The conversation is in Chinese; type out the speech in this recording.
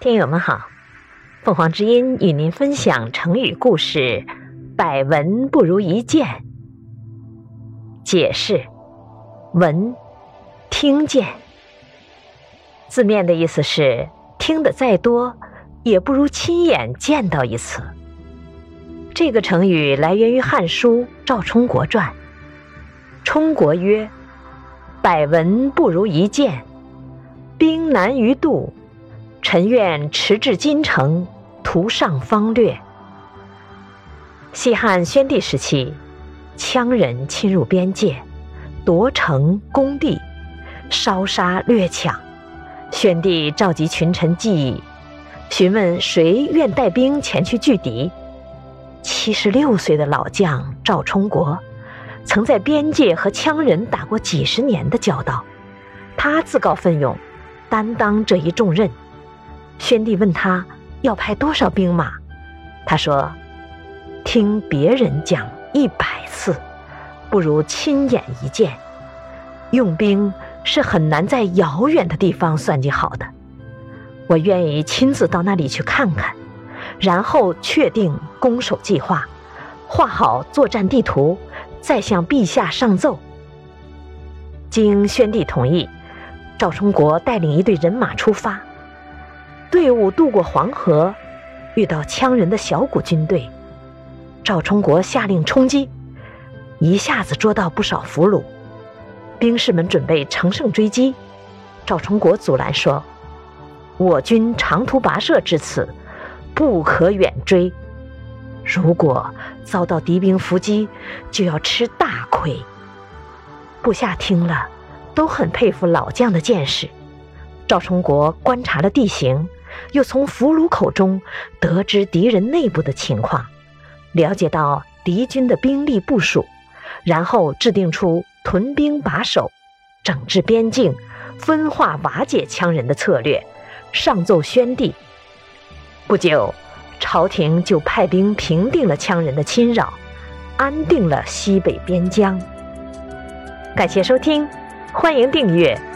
听友们好，凤凰之音与您分享成语故事“百闻不如一见”。解释：闻，听见。字面的意思是，听得再多，也不如亲眼见到一次。这个成语来源于《汉书·赵充国传》。充国曰：“百闻不如一见，兵难于渡。臣愿驰至京城，图上方略。”西汉宣帝时期，羌人侵入边界，夺城攻地，烧杀掠抢。宣帝召集群臣计议，询问谁愿带兵前去拒敌。七十六岁的老将赵充国，曾在边界和羌人打过几十年的交道，他自告奋勇，担当这一重任。宣帝问他要派多少兵马，他说：“听别人讲一百次，不如亲眼一见。用兵是很难在遥远的地方算计好的，我愿意亲自到那里去看看。”然后确定攻守计划，画好作战地图，再向陛下上奏。经宣帝同意，赵充国带领一队人马出发。队伍渡过黄河，遇到羌人的小股军队，赵充国下令冲击，一下子捉到不少俘虏。兵士们准备乘胜追击，赵充国阻拦说：“我军长途跋涉至此。”不可远追，如果遭到敌兵伏击，就要吃大亏。部下听了，都很佩服老将的见识。赵充国观察了地形，又从俘虏口中得知敌人内部的情况，了解到敌军的兵力部署，然后制定出屯兵把守、整治边境、分化瓦解羌人的策略，上奏宣帝。不久，朝廷就派兵平定了羌人的侵扰，安定了西北边疆。感谢收听，欢迎订阅。